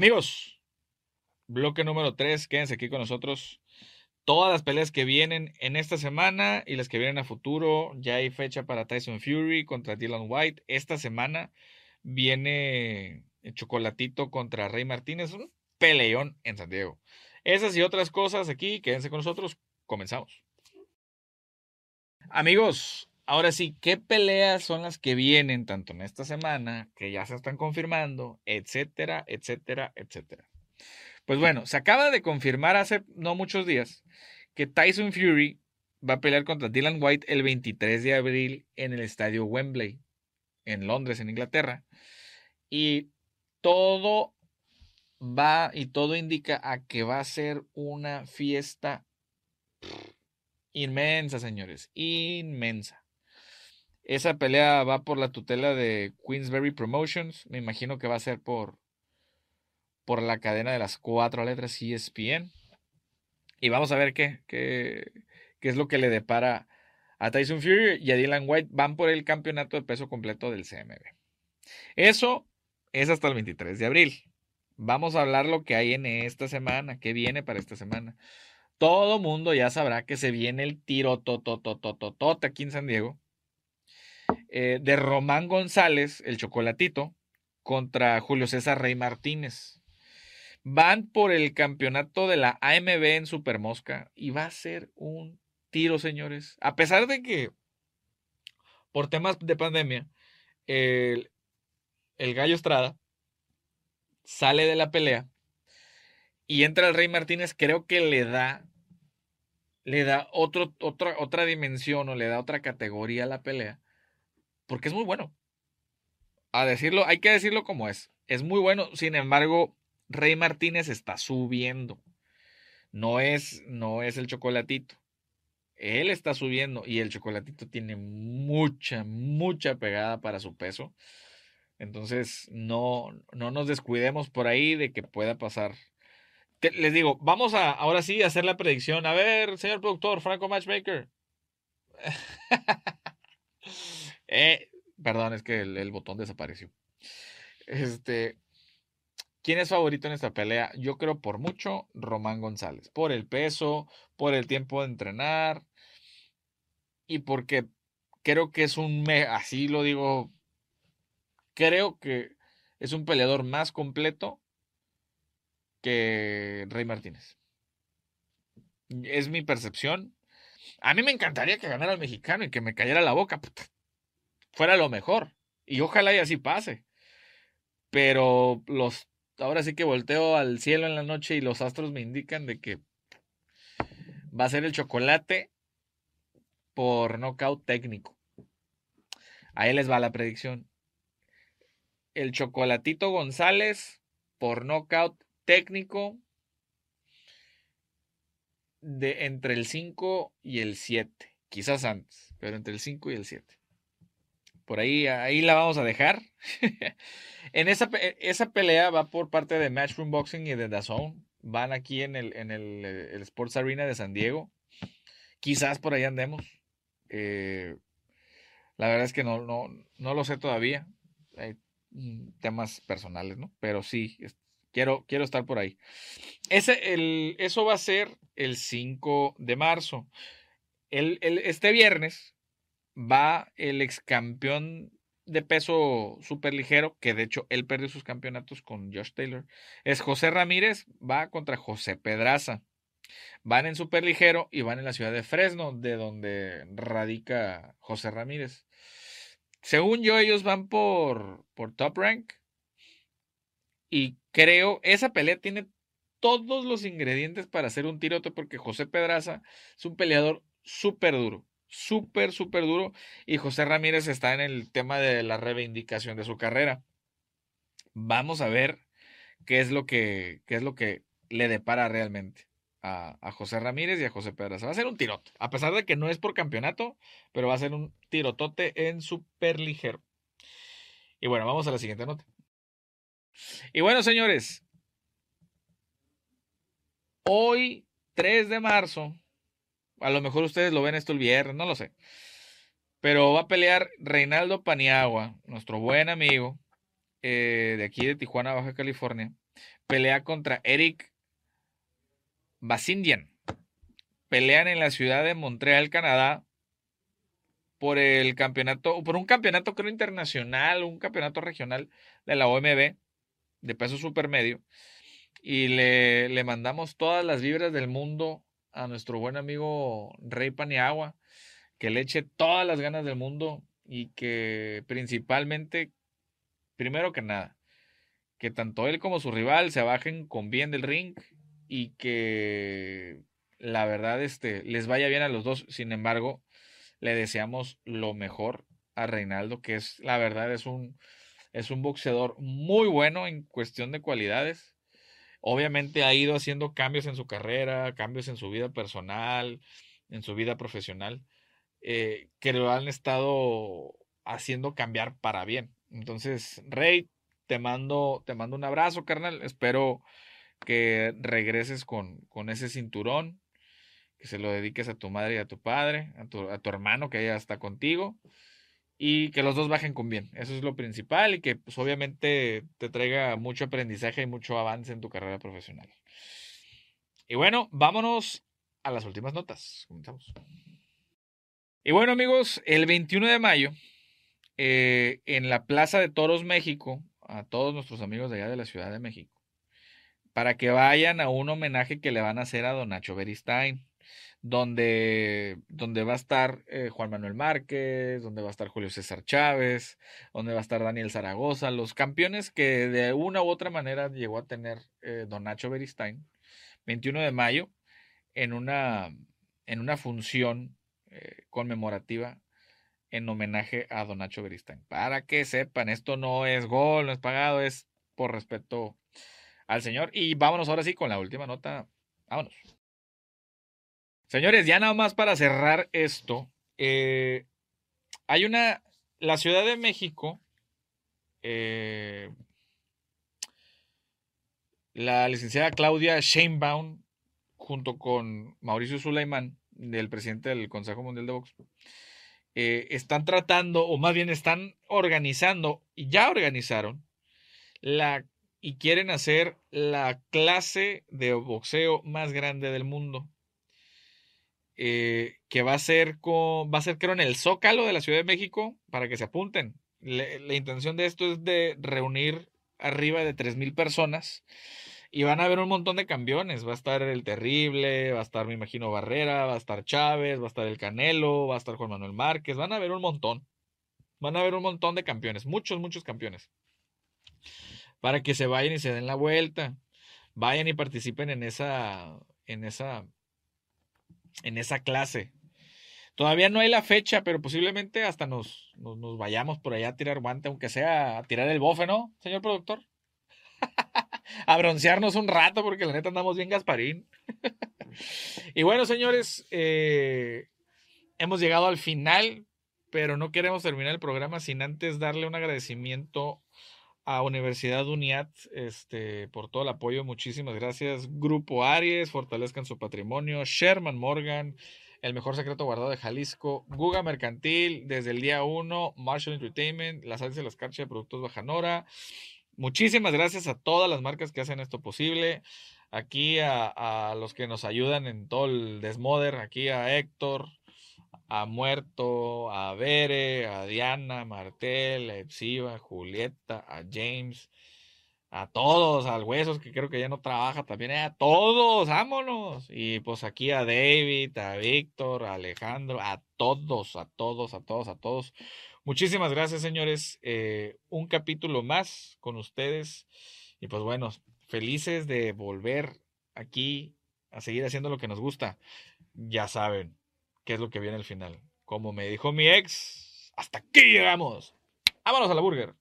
Amigos, bloque número 3, quédense aquí con nosotros. Todas las peleas que vienen en esta semana y las que vienen a futuro, ya hay fecha para Tyson Fury contra Dylan White. Esta semana viene el Chocolatito contra Rey Martínez, un peleón en San Diego. Esas y otras cosas aquí, quédense con nosotros, comenzamos. Amigos, ahora sí, ¿qué peleas son las que vienen tanto en esta semana, que ya se están confirmando, etcétera, etcétera, etcétera? Pues bueno, se acaba de confirmar hace no muchos días que Tyson Fury va a pelear contra Dylan White el 23 de abril en el estadio Wembley, en Londres, en Inglaterra. Y todo va y todo indica a que va a ser una fiesta inmensa, señores, inmensa. Esa pelea va por la tutela de Queensberry Promotions. Me imagino que va a ser por, por la cadena de las cuatro letras ESPN. Y vamos a ver qué, qué, qué es lo que le depara a Tyson Fury y a Dylan White. Van por el campeonato de peso completo del CMB. Eso es hasta el 23 de abril. Vamos a hablar lo que hay en esta semana, qué viene para esta semana. Todo mundo ya sabrá que se viene el tiro tototototote aquí en San Diego eh, de Román González, el chocolatito, contra Julio César Rey Martínez. Van por el campeonato de la AMB en Supermosca y va a ser un tiro, señores. A pesar de que por temas de pandemia, el, el Gallo Estrada sale de la pelea y entra el Rey Martínez, creo que le da le da otra, otra dimensión o le da otra categoría a la pelea, porque es muy bueno. A decirlo, hay que decirlo como es. Es muy bueno, sin embargo, Rey Martínez está subiendo. No es, no es el chocolatito. Él está subiendo y el chocolatito tiene mucha, mucha pegada para su peso. Entonces, no, no nos descuidemos por ahí de que pueda pasar les digo, vamos a ahora sí a hacer la predicción. A ver, señor productor, Franco Matchmaker. eh, perdón, es que el, botón desapareció. Este, ¿quién es favorito en esta pelea? Yo creo por mucho Román González. Por el peso, por el tiempo de entrenar y porque creo que es un, así lo digo, creo que es un peleador más completo que Rey Martínez. Es mi percepción. A mí me encantaría que ganara el mexicano y que me cayera la boca. Fuera lo mejor. Y ojalá y así pase. Pero los ahora sí que volteo al cielo en la noche y los astros me indican de que va a ser el chocolate por nocaut técnico. Ahí les va la predicción. El chocolatito González por nocaut técnico de entre el 5 y el 7, quizás antes, pero entre el 5 y el 7. Por ahí, ahí la vamos a dejar. en esa, esa pelea va por parte de Matchroom Boxing y de DAZN. Van aquí en el, en el, el, Sports Arena de San Diego. Quizás por ahí andemos. Eh, la verdad es que no, no, no lo sé todavía. Hay temas personales, ¿no? Pero sí, Quiero, quiero estar por ahí. Ese, el, eso va a ser el 5 de marzo. El, el, este viernes va el ex campeón de peso súper ligero, que de hecho él perdió sus campeonatos con Josh Taylor. Es José Ramírez, va contra José Pedraza. Van en súper ligero y van en la ciudad de Fresno, de donde radica José Ramírez. Según yo, ellos van por, por top rank. Y creo, esa pelea tiene todos los ingredientes para hacer un tirote porque José Pedraza es un peleador súper duro, súper, súper duro. Y José Ramírez está en el tema de la reivindicación de su carrera. Vamos a ver qué es lo que, qué es lo que le depara realmente a, a, José Ramírez y a José Pedraza. Va a ser un tirote, a pesar de que no es por campeonato, pero va a ser un tirotote en súper ligero. Y bueno, vamos a la siguiente nota. Y bueno, señores, hoy 3 de marzo, a lo mejor ustedes lo ven esto el viernes, no lo sé, pero va a pelear Reinaldo Paniagua, nuestro buen amigo eh, de aquí de Tijuana, Baja California, pelea contra Eric Basindian. Pelean en la ciudad de Montreal, Canadá, por el campeonato, por un campeonato creo internacional, un campeonato regional de la OMB de peso supermedio. Y le, le mandamos todas las vibras del mundo a nuestro buen amigo Rey Paniagua, que le eche todas las ganas del mundo y que principalmente, primero que nada, que tanto él como su rival se bajen con bien del ring y que la verdad este, les vaya bien a los dos. Sin embargo, le deseamos lo mejor a Reinaldo, que es la verdad es un, es un boxeador muy bueno en cuestión de cualidades. Obviamente ha ido haciendo cambios en su carrera, cambios en su vida personal, en su vida profesional, eh, que lo han estado haciendo cambiar para bien. Entonces, Rey, te mando, te mando un abrazo, carnal. Espero que regreses con, con ese cinturón, que se lo dediques a tu madre y a tu padre, a tu, a tu hermano que ya está contigo y que los dos bajen con bien. Eso es lo principal y que pues obviamente te traiga mucho aprendizaje y mucho avance en tu carrera profesional. Y bueno, vámonos a las últimas notas. Comenzamos. Y bueno amigos, el 21 de mayo, eh, en la Plaza de Toros México, a todos nuestros amigos de allá de la Ciudad de México, para que vayan a un homenaje que le van a hacer a Don Nacho Beristain donde, va a estar eh, Juan Manuel Márquez, donde va a estar Julio César Chávez, donde va a estar Daniel Zaragoza, los campeones que de una u otra manera llegó a tener eh, Don Nacho Beristain, 21 de mayo, en una, en una función eh, conmemorativa en homenaje a Don Nacho Beristain. Para que sepan, esto no es gol, no es pagado, es por respeto al señor. Y vámonos ahora sí con la última nota. Vámonos. Señores, ya nada más para cerrar esto, eh, hay una, la Ciudad de México, eh, la licenciada Claudia Sheinbaum, junto con Mauricio Sulaimán, del presidente del Consejo Mundial de Box, eh, están tratando, o más bien están organizando, y ya organizaron, la, y quieren hacer la clase de boxeo más grande del mundo. Eh, que va a ser con, va a ser creo en el Zócalo de la Ciudad de México para que se apunten. la intención de esto es de reunir arriba de 3.000 personas y van a haber un montón de campeones. Va a estar el Terrible, va a estar, me imagino, Barrera, va a estar Chávez, va a estar el Canelo, va a estar Juan Manuel Márquez, van a haber un montón. Van a haber un montón de campeones, muchos, muchos campeones. Para que se vayan y se den la vuelta. Vayan y participen en esa, en esa en esa clase. Todavía no hay la fecha, pero posiblemente hasta nos, nos, vayamos por allá a tirar guante, aunque sea a tirar el bofe, ¿no, señor productor? a broncearnos un rato, porque la neta andamos bien Gasparín. y bueno, señores, eh, hemos llegado al final, pero no queremos terminar el programa sin antes darle un agradecimiento a Universidad UNIAT este, por todo el apoyo. Muchísimas gracias. Grupo Aries, fortalezcan su patrimonio. Sherman Morgan, el mejor secreto guardado de Jalisco. Guga Mercantil, desde el día 1. Marshall Entertainment, las áreas de las canchas de productos Bajanora. Muchísimas gracias a todas las marcas que hacen esto posible. Aquí a, a los que nos ayudan en todo el desmoder. Aquí a Héctor, a Muerto, a Bere, a Diana, a Martel, a Epsiva, a Julieta, a James, a todos, al Huesos, que creo que ya no trabaja también, eh, a todos, vámonos. Y pues aquí a David, a Víctor, a Alejandro, a todos, a todos, a todos, a todos. Muchísimas gracias, señores. Eh, un capítulo más con ustedes. Y pues bueno, felices de volver aquí a seguir haciendo lo que nos gusta. Ya saben, qué es lo que viene al final. Como me dijo mi ex, hasta aquí llegamos. Vámonos a la burger.